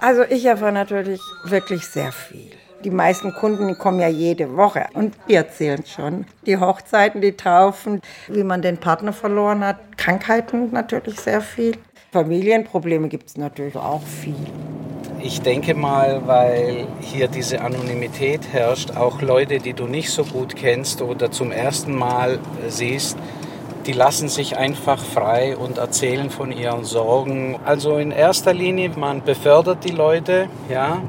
Also ich erfahre natürlich wirklich sehr viel. Die meisten Kunden kommen ja jede Woche und die erzählen schon. Die Hochzeiten, die Taufen, wie man den Partner verloren hat, Krankheiten natürlich sehr viel. Familienprobleme gibt es natürlich auch viel. Ich denke mal, weil hier diese Anonymität herrscht, auch Leute, die du nicht so gut kennst oder zum ersten Mal siehst, die lassen sich einfach frei und erzählen von ihren Sorgen. Also in erster Linie, man befördert die Leute, ja,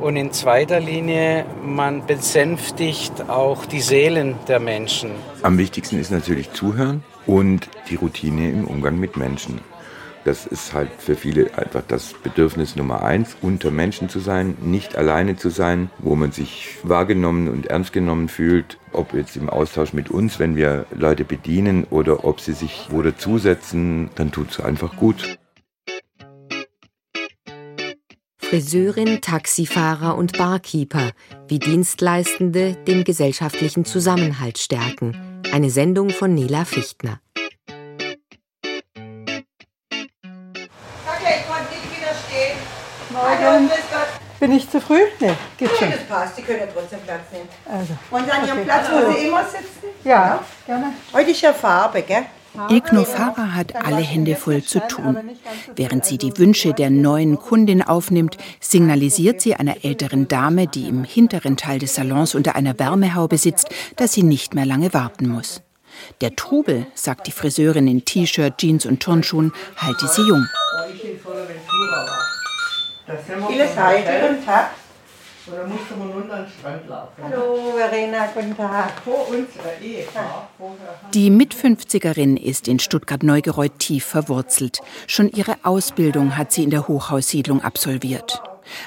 und in zweiter Linie, man besänftigt auch die Seelen der Menschen. Am wichtigsten ist natürlich Zuhören und die Routine im Umgang mit Menschen. Das ist halt für viele einfach das Bedürfnis Nummer eins, unter Menschen zu sein, nicht alleine zu sein, wo man sich wahrgenommen und ernst genommen fühlt, ob jetzt im Austausch mit uns, wenn wir Leute bedienen oder ob sie sich wo dazusetzen, dann tut es einfach gut. Friseurin, Taxifahrer und Barkeeper, wie Dienstleistende den gesellschaftlichen Zusammenhalt stärken. Eine Sendung von Nela Fichtner. Morgen. Bin ich zu früh? Nee, geht schon. das passt. Sie können ja trotzdem Platz nehmen. Also, Und an Ihrem Platz, wo Sie immer sitzen? ja, gerne. Heute ist ja Farbe, gell? Ilkno Farah hat alle Hände voll zu tun. Während sie die Wünsche der neuen Kundin aufnimmt, signalisiert sie einer älteren Dame, die im hinteren Teil des Salons unter einer Wärmehaube sitzt, dass sie nicht mehr lange warten muss. Der Trubel, sagt die Friseurin in T-Shirt, Jeans und Turnschuhen, halte sie jung. Vieles Heide, guten Tag. Oder musste man nun an den Strand laufen? Hallo, Verena, guten Tag. Vor unserer Ehepaar. Die Mit-50erin ist in Stuttgart-Neugereuth tief verwurzelt. Schon ihre Ausbildung hat sie in der Hochhaussiedlung absolviert.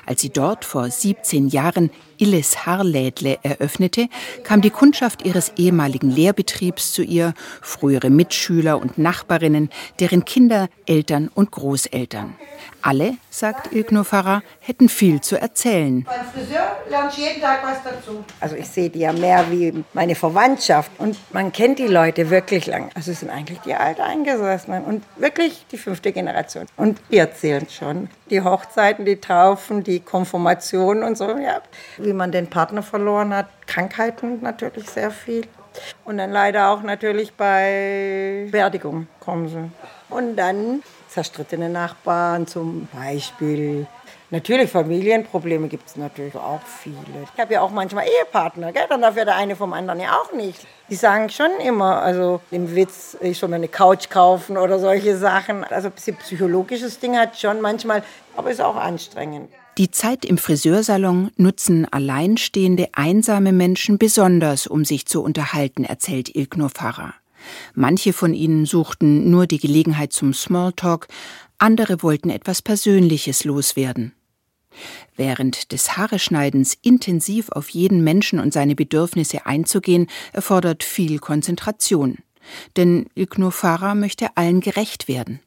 Als sie dort vor 17 Jahren Illes Haarlädle eröffnete, kam die Kundschaft ihres ehemaligen Lehrbetriebs zu ihr, frühere Mitschüler und Nachbarinnen, deren Kinder, Eltern und Großeltern. Alle, sagt Ilkno Farah, hätten viel zu erzählen. Beim Friseur lernst jeden Tag was dazu. Also ich sehe die ja mehr wie meine Verwandtschaft und man kennt die Leute wirklich lang. Also es sind eigentlich die Alteingesessenen und wirklich die fünfte Generation. Und die erzählen schon. Die Hochzeiten, die Taufen, die Konfirmationen und so, ja. Wie man den Partner verloren hat, Krankheiten natürlich sehr viel. Und dann leider auch natürlich bei Beerdigung kommen sie. Und dann zerstrittene Nachbarn zum Beispiel. Natürlich Familienprobleme gibt es natürlich auch viele. Ich habe ja auch manchmal Ehepartner, gell? dann darf ja der eine vom anderen ja auch nicht. Die sagen schon immer, also im Witz, ich soll mir eine Couch kaufen oder solche Sachen. Also ein bisschen psychologisches Ding hat schon manchmal, aber ist auch anstrengend. Die Zeit im Friseursalon nutzen alleinstehende, einsame Menschen besonders, um sich zu unterhalten, erzählt Ilknur Farah. Manche von ihnen suchten nur die Gelegenheit zum Smalltalk, andere wollten etwas Persönliches loswerden. Während des Haareschneidens intensiv auf jeden Menschen und seine Bedürfnisse einzugehen, erfordert viel Konzentration. Denn Ilknur Farah möchte allen gerecht werden.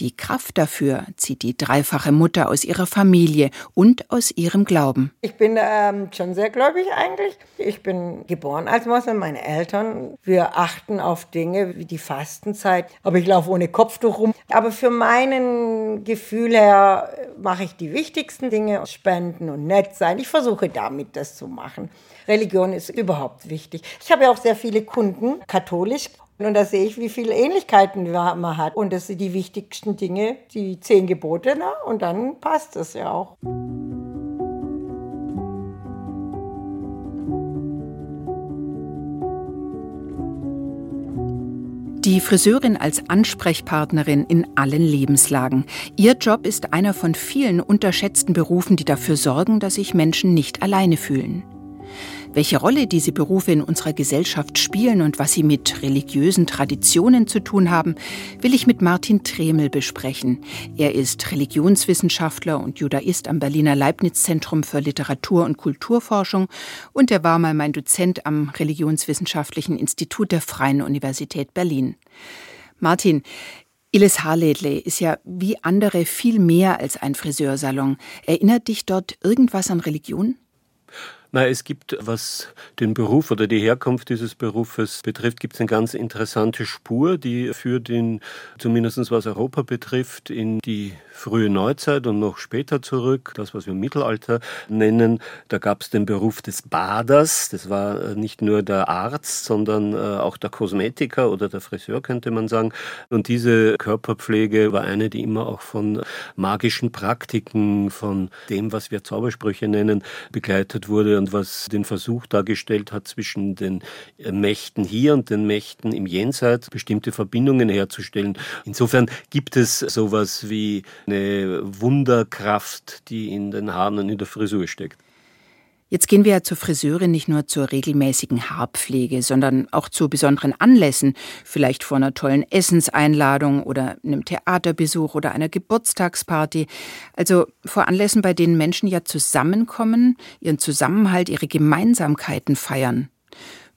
Die Kraft dafür zieht die dreifache Mutter aus ihrer Familie und aus ihrem Glauben. Ich bin ähm, schon sehr gläubig eigentlich. Ich bin geboren als Moslem, meine Eltern. Wir achten auf Dinge wie die Fastenzeit. Aber ich laufe ohne Kopftuch rum. Aber für meinen Gefühl her mache ich die wichtigsten Dinge, spenden und nett sein. Ich versuche damit das zu machen. Religion ist überhaupt wichtig. Ich habe ja auch sehr viele Kunden, katholisch. Und da sehe ich, wie viele Ähnlichkeiten man hat. Und das sind die wichtigsten Dinge, die zehn Gebote. Ne? Und dann passt es ja auch. Die Friseurin als Ansprechpartnerin in allen Lebenslagen. Ihr Job ist einer von vielen unterschätzten Berufen, die dafür sorgen, dass sich Menschen nicht alleine fühlen. Welche Rolle diese Berufe in unserer Gesellschaft spielen und was sie mit religiösen Traditionen zu tun haben, will ich mit Martin Tremel besprechen. Er ist Religionswissenschaftler und Judaist am Berliner Leibniz-Zentrum für Literatur- und Kulturforschung und er war mal mein Dozent am Religionswissenschaftlichen Institut der Freien Universität Berlin. Martin, Illes Haarlädle ist ja wie andere viel mehr als ein Friseursalon. Erinnert dich dort irgendwas an Religion? Na, es gibt, was den Beruf oder die Herkunft dieses Berufes betrifft, gibt es eine ganz interessante Spur, die führt in, zumindest was Europa betrifft, in die frühe Neuzeit und noch später zurück, das, was wir Mittelalter nennen. Da gab es den Beruf des Baders. Das war äh, nicht nur der Arzt, sondern äh, auch der Kosmetiker oder der Friseur, könnte man sagen. Und diese Körperpflege war eine, die immer auch von magischen Praktiken, von dem, was wir Zaubersprüche nennen, begleitet wurde und was den Versuch dargestellt hat, zwischen den Mächten hier und den Mächten im Jenseits bestimmte Verbindungen herzustellen. Insofern gibt es sowas wie eine Wunderkraft, die in den Haaren und in der Frisur steckt. Jetzt gehen wir ja zur Friseurin nicht nur zur regelmäßigen Haarpflege, sondern auch zu besonderen Anlässen, vielleicht vor einer tollen Essenseinladung oder einem Theaterbesuch oder einer Geburtstagsparty. Also vor Anlässen, bei denen Menschen ja zusammenkommen, ihren Zusammenhalt, ihre Gemeinsamkeiten feiern.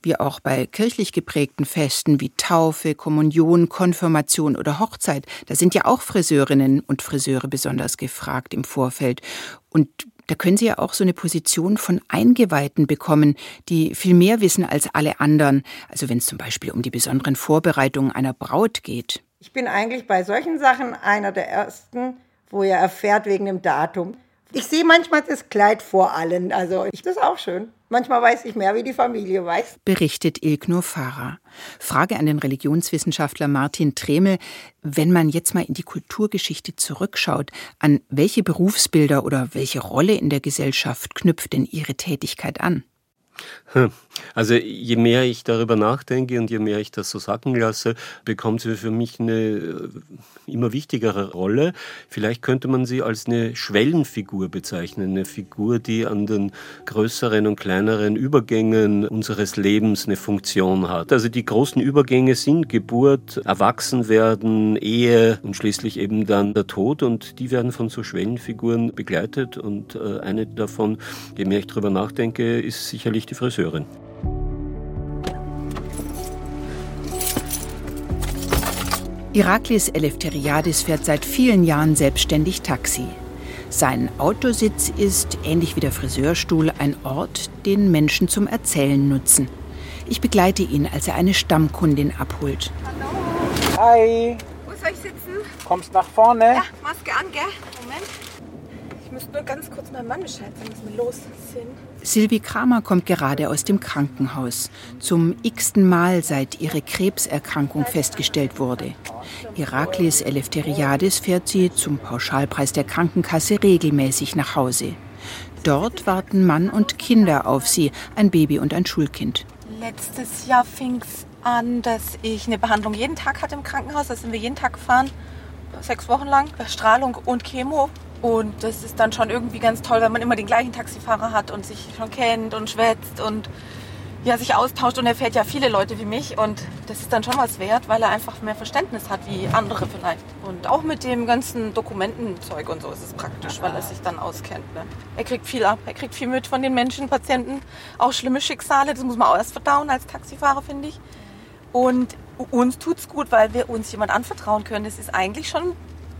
Wie auch bei kirchlich geprägten Festen wie Taufe, Kommunion, Konfirmation oder Hochzeit. Da sind ja auch Friseurinnen und Friseure besonders gefragt im Vorfeld. Und da können Sie ja auch so eine Position von Eingeweihten bekommen, die viel mehr wissen als alle anderen. Also wenn es zum Beispiel um die besonderen Vorbereitungen einer Braut geht. Ich bin eigentlich bei solchen Sachen einer der Ersten, wo ihr erfährt wegen dem Datum. Ich sehe manchmal das Kleid vor allen. Also ich, das ist auch schön. Manchmal weiß ich mehr, wie die Familie weiß. Berichtet Ilknur Farah. Frage an den Religionswissenschaftler Martin Tremel. Wenn man jetzt mal in die Kulturgeschichte zurückschaut, an welche Berufsbilder oder welche Rolle in der Gesellschaft knüpft denn Ihre Tätigkeit an? Hm. Also je mehr ich darüber nachdenke und je mehr ich das so sacken lasse, bekommt sie für mich eine äh, immer wichtigere Rolle. Vielleicht könnte man sie als eine Schwellenfigur bezeichnen, eine Figur, die an den größeren und kleineren Übergängen unseres Lebens eine Funktion hat. Also die großen Übergänge sind Geburt, Erwachsenwerden, Ehe und schließlich eben dann der Tod und die werden von so Schwellenfiguren begleitet und äh, eine davon, je mehr ich darüber nachdenke, ist sicherlich die Friseurin. Iraklis Eleftheriadis fährt seit vielen Jahren selbstständig Taxi. Sein Autositz ist, ähnlich wie der Friseurstuhl, ein Ort, den Menschen zum Erzählen nutzen. Ich begleite ihn, als er eine Stammkundin abholt. Hallo. Hi. Wo soll ich sitzen? Kommst nach vorne? Ja, Maske an, gell? Moment. Ich muss nur ganz kurz meinem Mann Bescheid sagen, dass wir los sind. Silvi Kramer kommt gerade aus dem Krankenhaus. Zum x-ten Mal, seit ihre Krebserkrankung festgestellt wurde. Iraklis Eleftheriadis fährt sie zum Pauschalpreis der Krankenkasse regelmäßig nach Hause. Dort warten Mann und Kinder auf sie, ein Baby und ein Schulkind. Letztes Jahr fing es an, dass ich eine Behandlung jeden Tag hatte im Krankenhaus. Da sind wir jeden Tag gefahren, sechs Wochen lang, Strahlung und Chemo. Und das ist dann schon irgendwie ganz toll, wenn man immer den gleichen Taxifahrer hat und sich schon kennt und schwätzt und ja, sich austauscht. Und er fährt ja viele Leute wie mich und das ist dann schon was wert, weil er einfach mehr Verständnis hat wie andere vielleicht. Und auch mit dem ganzen Dokumentenzeug und so ist es praktisch, weil er sich dann auskennt. Ne? Er kriegt viel ab, er kriegt viel mit von den Menschen, Patienten, auch schlimme Schicksale. Das muss man auch erst verdauen als Taxifahrer, finde ich. Und uns tut es gut, weil wir uns jemand anvertrauen können. Das ist eigentlich schon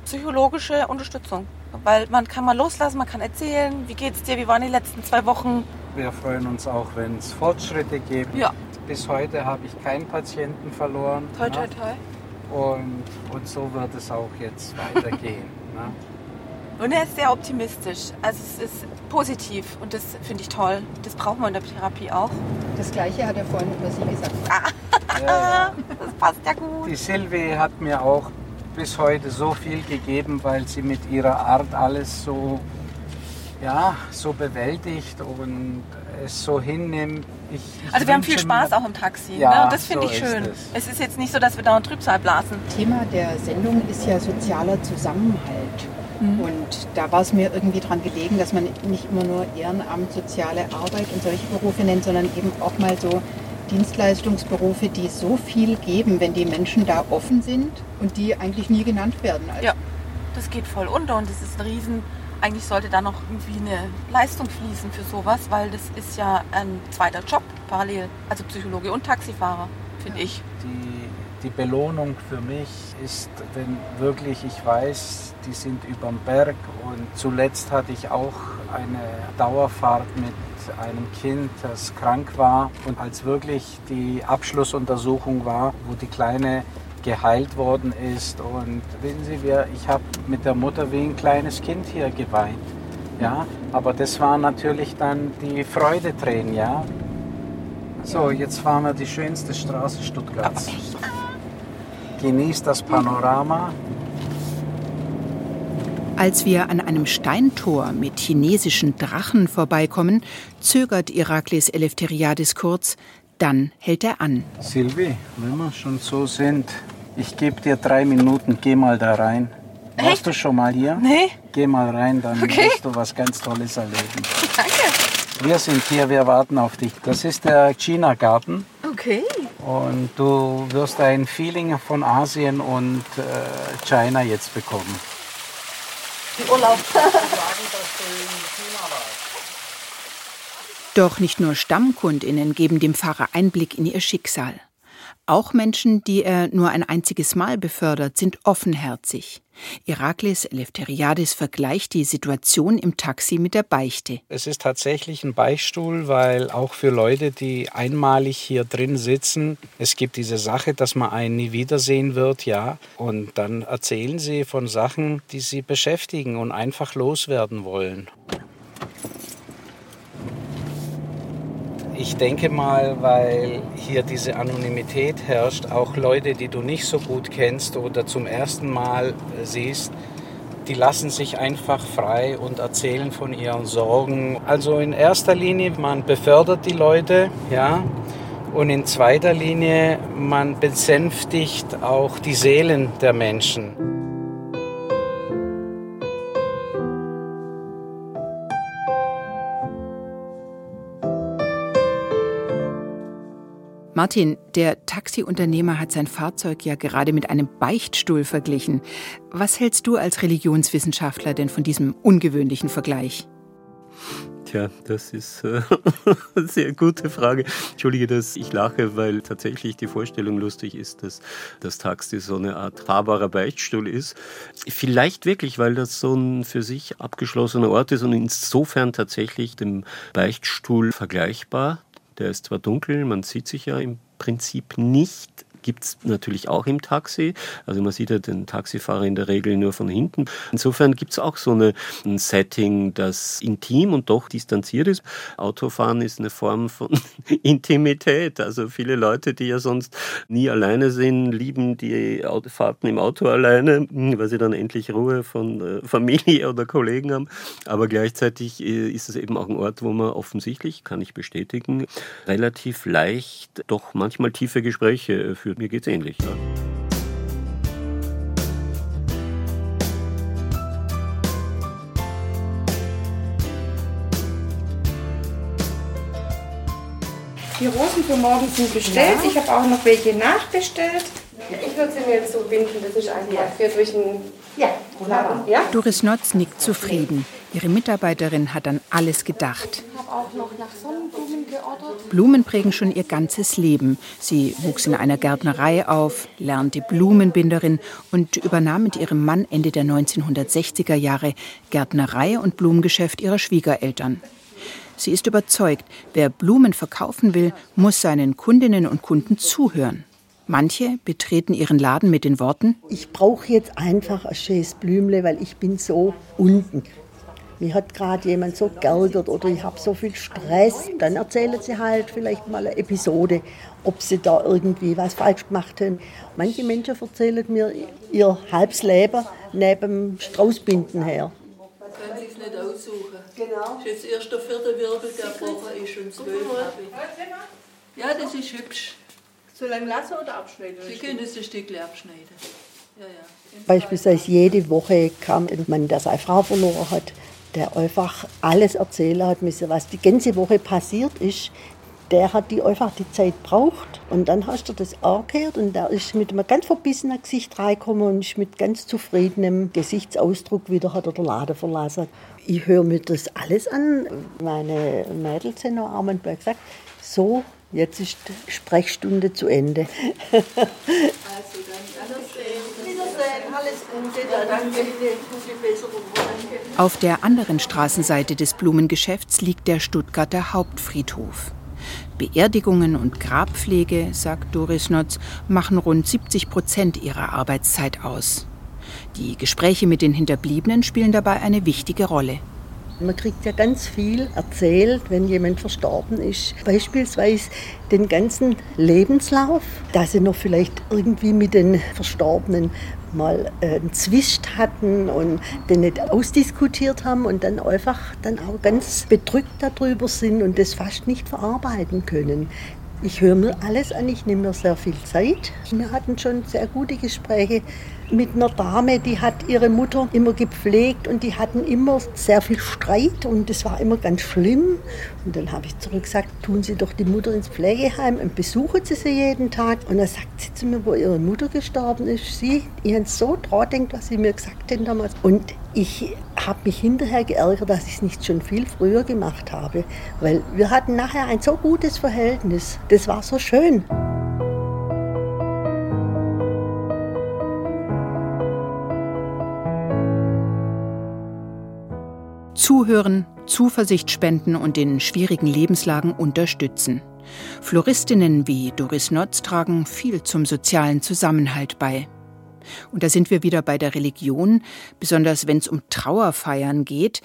psychologische Unterstützung. Weil man kann mal loslassen, man kann erzählen, wie geht's dir, wie waren die letzten zwei Wochen. Wir freuen uns auch, wenn es Fortschritte gibt. Ja. Bis heute habe ich keinen Patienten verloren. Toi, ne? toi, toi. Und, und so wird es auch jetzt weitergehen. ne? Und er ist sehr optimistisch. Also es ist positiv und das finde ich toll. Das braucht man in der Therapie auch. Das Gleiche hat er vorhin über Sie gesagt. Ja, ja. Das passt ja gut. Die Silvi hat mir auch bis heute so viel gegeben, weil sie mit ihrer Art alles so, ja, so bewältigt und es so hinnimmt. Ich, ich Also wir haben viel Spaß mir- auch im Taxi. Ja, ne? Und das finde so ich schön. ist Es ist jetzt nicht so, dass wir dauernd Trübsal blasen. Thema der Sendung ist ja sozialer Zusammenhalt. Mhm. Und da war es mir irgendwie dran gelegen, dass man nicht immer nur Ehrenamt, soziale Arbeit und solche Berufe nennt, sondern eben auch mal so Dienstleistungsberufe, die so viel geben, wenn die Menschen da offen sind und die eigentlich nie genannt werden. Also Ja, das geht voll unter und das ist ein Riesen. Eigentlich sollte da noch irgendwie eine Leistung fließen für sowas, weil das ist ja ein zweiter Job parallel. Also Psychologe und Taxifahrer, finde ich. Die, die Belohnung für mich ist, wenn wirklich ich weiß, die sind überm Berg und zuletzt hatte ich auch eine Dauerfahrt mit einem Kind, das krank war und als wirklich die Abschlussuntersuchung war, wo die Kleine geheilt worden ist. Und wissen Sie, ich habe mit der Mutter wie ein kleines Kind hier geweint. Ja, aber das waren natürlich dann die Freudetränen, ja. So, jetzt fahren wir die schönste Straße Stuttgarts. Genießt das Panorama. Als wir an einem Steintor mit chinesischen Drachen vorbeikommen, zögert Iraklis Eleftheriadis kurz, dann hält er an. Silvi, wenn wir schon so sind, ich gebe dir drei Minuten, geh mal da rein. Warst Echt? du schon mal hier? Nee. Geh mal rein, dann Okay. wirst du was ganz Tolles erleben. Danke. Wir sind hier, wir warten auf dich. Das ist der China-Garten Okay. Und du wirst ein Feeling von Asien und äh, China jetzt bekommen. Urlaub. Doch nicht nur Stammkundinnen geben dem Pfarrer Einblick in ihr Schicksal. Auch Menschen, die er nur ein einziges Mal befördert, sind offenherzig. Iraklis Eleftheriadis vergleicht die Situation im Taxi mit der Beichte. Es ist tatsächlich ein Beichtstuhl, weil auch für Leute, die einmalig hier drin sitzen, es gibt diese Sache, dass man einen nie wiedersehen wird, ja. Und dann erzählen sie von Sachen, die sie beschäftigen und einfach loswerden wollen. Ich denke mal, weil hier diese Anonymität herrscht, auch Leute, die du nicht so gut kennst oder zum ersten Mal äh, siehst, die lassen sich einfach frei und erzählen von ihren Sorgen. Also in erster Linie, man befördert die Leute, ja, und in zweiter Linie, man besänftigt auch die Seelen der Menschen. Martin, der Taxiunternehmer hat sein Fahrzeug ja gerade mit einem Beichtstuhl verglichen. Was hältst du als Religionswissenschaftler denn von diesem ungewöhnlichen Vergleich? Tja, das ist äh, eine sehr gute Frage. Entschuldige, dass ich lache, weil tatsächlich die Vorstellung lustig ist, dass das Taxi so eine Art fahrbarer Beichtstuhl ist. Vielleicht wirklich, weil das so ein für sich abgeschlossener Ort ist und insofern tatsächlich dem Beichtstuhl vergleichbar. Der ist zwar dunkel, man sieht sich ja im Prinzip nicht. Gibt es natürlich auch im Taxi. Also man sieht ja den Taxifahrer in der Regel nur von hinten. Insofern gibt es auch so eine, ein Setting, das intim und doch distanziert ist. Autofahren ist eine Form von Intimität. Also viele Leute, die ja sonst nie alleine sind, lieben die Autofahrten im Auto alleine, weil sie dann endlich Ruhe von äh, Familie oder Kollegen haben. Aber gleichzeitig äh, ist es eben auch ein Ort, wo man offensichtlich, kann ich bestätigen, relativ leicht doch manchmal tiefe Gespräche äh, führt. Mir geht's ähnlich. Ja. Die Rosen für morgen sind bestellt. Ich habe auch noch welche nachbestellt. Ich würde sie mir jetzt so binden, das ist einfach für durch den Ja, wunderbar. Ja? Doris Notz nickt zufrieden. Ihre Mitarbeiterin hat an alles gedacht. Auch noch nach Sonnenblumen geordert. Blumen prägen schon ihr ganzes Leben. Sie wuchs in einer Gärtnerei auf, lernte Blumenbinderin und übernahm mit ihrem Mann Ende der 1960er Jahre Gärtnerei und Blumengeschäft ihrer Schwiegereltern. Sie ist überzeugt, wer Blumen verkaufen will, muss seinen Kundinnen und Kunden zuhören. Manche betreten ihren Laden mit den Worten, Ich brauche jetzt einfach ein schönes Blümle, weil ich bin so unten. Mir hat gerade jemand so geärgert oder ich habe so viel Stress. Dann erzählen sie halt vielleicht mal eine Episode, ob sie da irgendwie was falsch gemacht haben. Manche Menschen erzählen mir ihr halbes Leben neben dem Straußbinden her. Können Sie es nicht aussuchen. Genau. Das ist jetzt erst der vierte Wirbel, der gebrochen ist und zwölf. Ja, das ist hübsch. So lange lassen oder abschneiden? Sie können es ein Stück abschneiden. Ja, ja. Beispielsweise jede Woche kam ein Mann, der seine Frau verloren hat, der einfach alles erzählen hat was die ganze Woche passiert ist. Der hat die einfach die Zeit braucht und dann hast du das angehört und der ist mit einem ganz verbissenen Gesicht reingekommen und ist mit ganz zufriedenem Gesichtsausdruck wieder hat er den Laden verlassen. Ich höre mir das alles an. Meine Mädels sind noch arm und gesagt, so, jetzt ist die Sprechstunde zu Ende. Also dann, Wiedersehen, Auf der anderen Straßenseite des Blumengeschäfts liegt der Stuttgarter Hauptfriedhof. Beerdigungen und Grabpflege, sagt Doris Notz, machen rund 70 Prozent ihrer Arbeitszeit aus. Die Gespräche mit den Hinterbliebenen spielen dabei eine wichtige Rolle. Man kriegt ja ganz viel erzählt, wenn jemand verstorben ist. Beispielsweise den ganzen Lebenslauf, dass sie noch vielleicht irgendwie mit den Verstorbenen mal äh, einen Zwist hatten und den nicht ausdiskutiert haben und dann einfach dann auch ganz bedrückt darüber sind und das fast nicht verarbeiten können. Ich höre mir alles an, ich nehme mir sehr viel Zeit. Wir hatten schon sehr gute Gespräche mit einer Dame, die hat ihre Mutter immer gepflegt und die hatten immer sehr viel Streit und das war immer ganz schlimm. Und dann habe ich zurückgesagt, tun Sie doch die Mutter ins Pflegeheim und besuchen Sie sie jeden Tag. Und dann sagt sie zu mir, wo ihre Mutter gestorben ist, sie, ich habe so denkt, was sie mir gesagt haben damals. Und ich habe mich hinterher geärgert, dass ich es nicht schon viel früher gemacht habe, weil wir hatten nachher ein so gutes Verhältnis. Das war so schön. Zuhören, Zuversicht spenden und in schwierigen Lebenslagen unterstützen. Floristinnen wie Doris Notz tragen viel zum sozialen Zusammenhalt bei. Und da sind wir wieder bei der Religion, besonders wenn es um Trauerfeiern geht.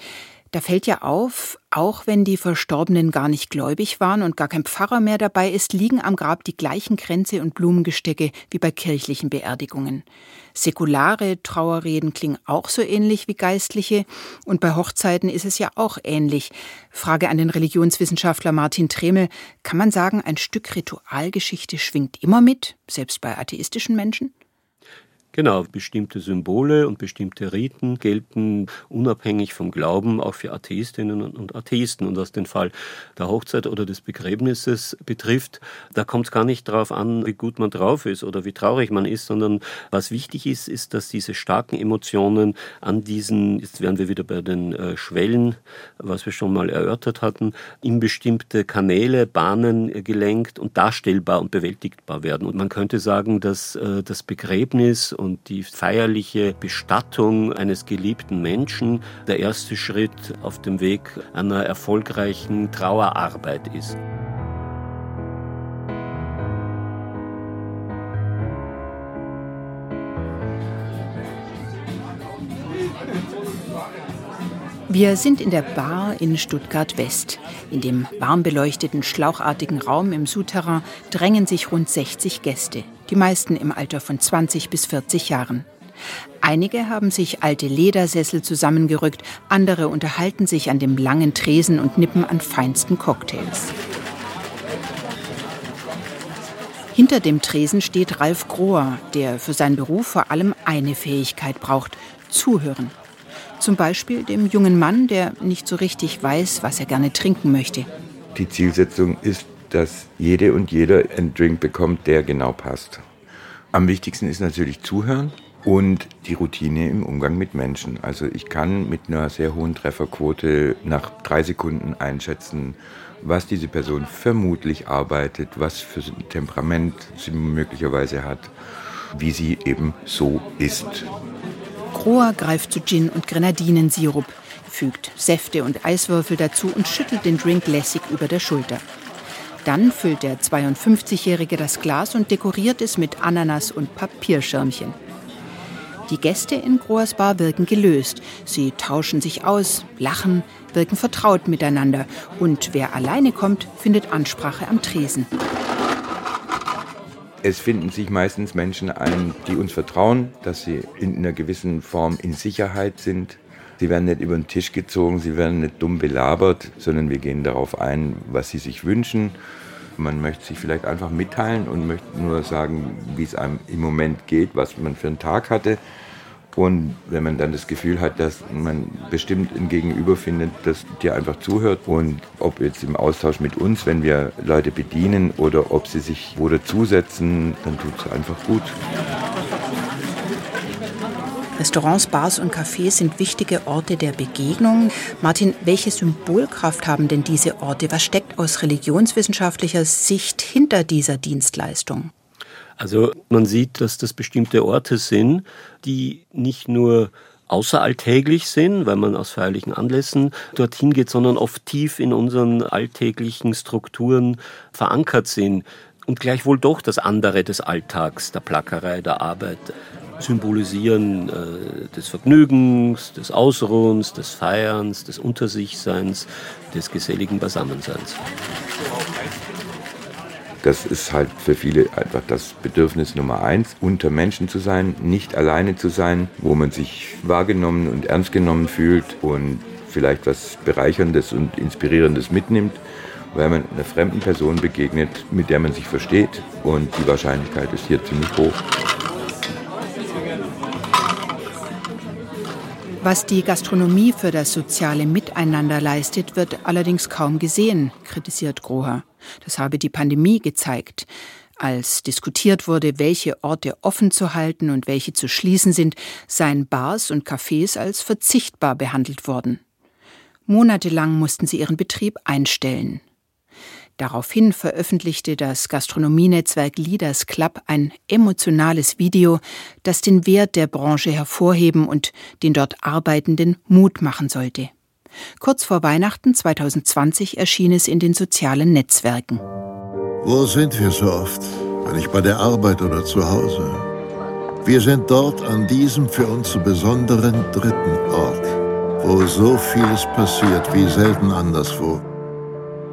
Da fällt ja auf, auch wenn die Verstorbenen gar nicht gläubig waren und gar kein Pfarrer mehr dabei ist, liegen am Grab die gleichen Kränze und Blumengestecke wie bei kirchlichen Beerdigungen. Säkulare Trauerreden klingen auch so ähnlich wie geistliche und bei Hochzeiten ist es ja auch ähnlich. Frage an den Religionswissenschaftler Martin Tremel, kann man sagen, ein Stück Ritualgeschichte schwingt immer mit, selbst bei atheistischen Menschen? Genau, bestimmte Symbole und bestimmte Riten gelten unabhängig vom Glauben auch für Atheistinnen und Atheisten. Und was den Fall der Hochzeit oder des Begräbnisses betrifft, da kommt es gar nicht darauf an, wie gut man drauf ist oder wie traurig man ist, sondern was wichtig ist, ist, dass diese starken Emotionen an diesen, jetzt wären wir wieder bei den äh, Schwellen, was wir schon mal erörtert hatten, in bestimmte Kanäle, Bahnen gelenkt und darstellbar und bewältigbar werden. Und man könnte sagen, dass äh, das Begräbnis die feierliche Bestattung eines geliebten Menschen der erste Schritt auf dem Weg einer erfolgreichen Trauerarbeit ist. Wir sind in der Bar in Stuttgart West. In dem warm beleuchteten, schlauchartigen Raum im Souterrain drängen sich rund 60 Gäste, die meisten im Alter von 20 bis 40 Jahren. Einige haben sich alte Ledersessel zusammengerückt, andere unterhalten sich an dem langen Tresen und nippen an feinsten Cocktails. Hinter dem Tresen steht Ralf Grohr, der für seinen Beruf vor allem eine Fähigkeit braucht: Zuhören. Zum Beispiel dem jungen Mann, der nicht so richtig weiß, was er gerne trinken möchte. Die Zielsetzung ist, dass jede und jeder einen Drink bekommt, der genau passt. Am wichtigsten ist natürlich zuhören und die Routine im Umgang mit Menschen. Also ich kann mit einer sehr hohen Trefferquote nach drei Sekunden einschätzen, was diese Person vermutlich arbeitet, was für ein Temperament sie möglicherweise hat, wie sie eben so ist. Kroa greift zu Gin und Grenadinensirup, fügt Säfte und Eiswürfel dazu und schüttelt den Drink lässig über der Schulter. Dann füllt der 52-Jährige das Glas und dekoriert es mit Ananas und Papierschirmchen. Die Gäste in Groas Bar wirken gelöst. Sie tauschen sich aus, lachen, wirken vertraut miteinander. Und wer alleine kommt, findet Ansprache am Tresen. Es finden sich meistens Menschen ein, die uns vertrauen, dass sie in einer gewissen Form in Sicherheit sind. Sie werden nicht über den Tisch gezogen, sie werden nicht dumm belabert, sondern wir gehen darauf ein, was sie sich wünschen. Man möchte sich vielleicht einfach mitteilen und möchte nur sagen, wie es einem im Moment geht, was man für einen Tag hatte. Und wenn man dann das Gefühl hat, dass man bestimmt ein Gegenüber findet, das dir einfach zuhört und ob jetzt im Austausch mit uns, wenn wir Leute bedienen oder ob sie sich wo dazusetzen, dann tut es einfach gut. Restaurants, Bars und Cafés sind wichtige Orte der Begegnung. Martin, welche Symbolkraft haben denn diese Orte? Was steckt aus religionswissenschaftlicher Sicht hinter dieser Dienstleistung? Also man sieht, dass das bestimmte Orte sind, die nicht nur außeralltäglich sind, weil man aus feierlichen Anlässen dorthin geht, sondern oft tief in unseren alltäglichen Strukturen verankert sind und gleichwohl doch das andere des Alltags, der Plackerei, der Arbeit symbolisieren äh, des Vergnügens, des Ausruhens, des Feierns, des Untersichseins, des geselligen Beisammenseins. Das ist halt für viele einfach das Bedürfnis Nummer eins, unter Menschen zu sein, nicht alleine zu sein, wo man sich wahrgenommen und ernst genommen fühlt und vielleicht was Bereicherndes und Inspirierendes mitnimmt, weil man einer fremden Person begegnet, mit der man sich versteht. Und die Wahrscheinlichkeit ist hier ziemlich hoch. Was die Gastronomie für das soziale Miteinander leistet, wird allerdings kaum gesehen, kritisiert Groher. Das habe die Pandemie gezeigt. Als diskutiert wurde, welche Orte offen zu halten und welche zu schließen sind, seien Bars und Cafés als verzichtbar behandelt worden. Monatelang mussten sie ihren Betrieb einstellen. Daraufhin veröffentlichte das Gastronomienetzwerk Leaders Club ein emotionales Video, das den Wert der Branche hervorheben und den dort Arbeitenden Mut machen sollte. Kurz vor Weihnachten 2020 erschien es in den sozialen Netzwerken. Wo sind wir so oft? Wenn nicht bei der Arbeit oder zu Hause. Wir sind dort an diesem für uns so besonderen dritten Ort, wo so vieles passiert wie selten anderswo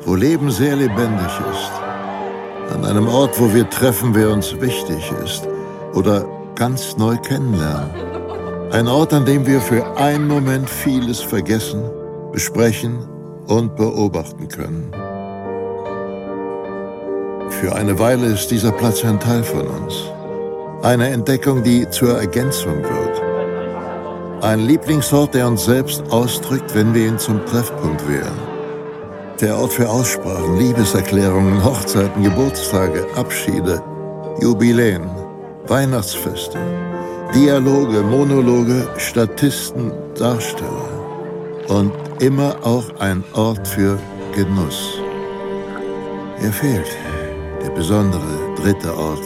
wo Leben sehr lebendig ist. An einem Ort, wo wir treffen, wer uns wichtig ist oder ganz neu kennenlernen. Ein Ort, an dem wir für einen Moment vieles vergessen, besprechen und beobachten können. Für eine Weile ist dieser Platz ein Teil von uns. Eine Entdeckung, die zur Ergänzung wird. Ein Lieblingsort, der uns selbst ausdrückt, wenn wir ihn zum Treffpunkt wählen der Ort für Aussprachen, Liebeserklärungen, Hochzeiten, Geburtstage, Abschiede, Jubiläen, Weihnachtsfeste, Dialoge, Monologe, Statisten, Darsteller. Und immer auch ein Ort für Genuss. Er fehlt, der besondere dritte Ort.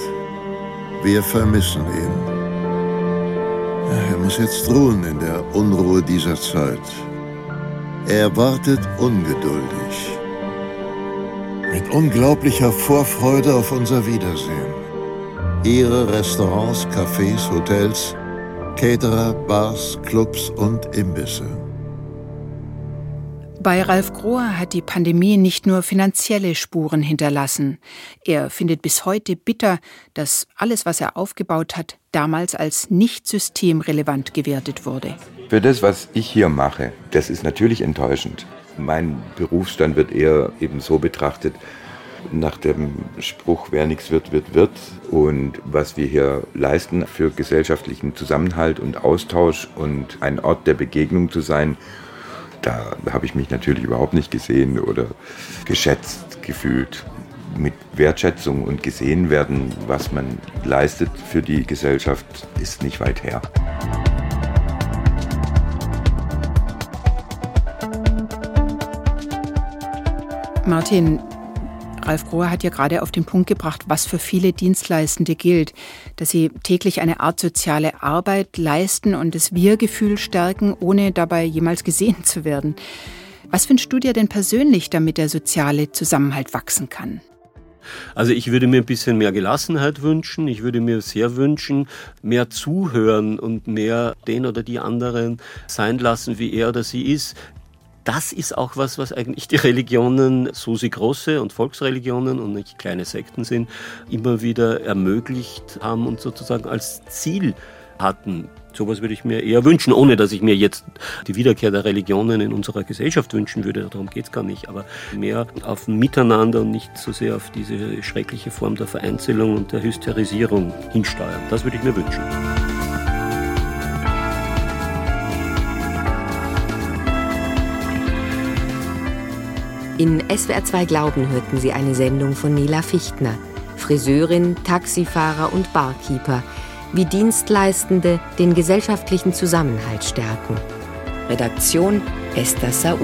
Wir vermissen ihn. Er muss jetzt ruhen in der Unruhe dieser Zeit. Er wartet ungeduldig. Mit unglaublicher Vorfreude auf unser Wiedersehen. Ihre Restaurants, Cafés, Hotels, Caterer, Bars, Clubs und Imbisse. Bei Ralf Grohr hat die Pandemie nicht nur finanzielle Spuren hinterlassen. Er findet bis heute bitter, dass alles, was er aufgebaut hat, damals als nicht systemrelevant gewertet wurde. Für das, was ich hier mache, das ist natürlich enttäuschend. Mein Berufsstand wird eher eben so betrachtet, nach dem Spruch, wer nichts wird, wird, wird. Und was wir hier leisten für gesellschaftlichen Zusammenhalt und Austausch und ein Ort der Begegnung zu sein, da habe ich mich natürlich überhaupt nicht gesehen oder geschätzt gefühlt. Mit Wertschätzung und gesehen werden, was man leistet für die Gesellschaft, ist nicht weit her. Martin, Ralf Grohe hat ja gerade auf den Punkt gebracht, was für viele Dienstleistende gilt, dass sie täglich eine Art soziale Arbeit leisten und das Wir-Gefühl stärken, ohne dabei jemals gesehen zu werden. Was wünschst du dir denn persönlich, damit der soziale Zusammenhalt wachsen kann? Also ich würde mir ein bisschen mehr Gelassenheit wünschen. Ich würde mir sehr wünschen, mehr zuhören und mehr den oder die anderen sein lassen, wie er oder sie ist das ist auch was, was eigentlich die Religionen, so sie große und Volksreligionen und nicht kleine Sekten sind, immer wieder ermöglicht haben und sozusagen als Ziel hatten. Sowas würde ich mir eher wünschen, ohne dass ich mir jetzt die Wiederkehr der Religionen in unserer Gesellschaft wünschen würde. Darum geht es gar nicht. Aber mehr auf ein Miteinander und nicht so sehr auf diese schreckliche Form der Vereinzelung und der Hysterisierung hinsteuern. Das würde ich mir wünschen. In SWR 2 Glauben hörten Sie eine Sendung von Nela Fichtner, Friseurin, Taxifahrer und Barkeeper, wie Dienstleistende den gesellschaftlichen Zusammenhalt stärken. Redaktion Esther Saub.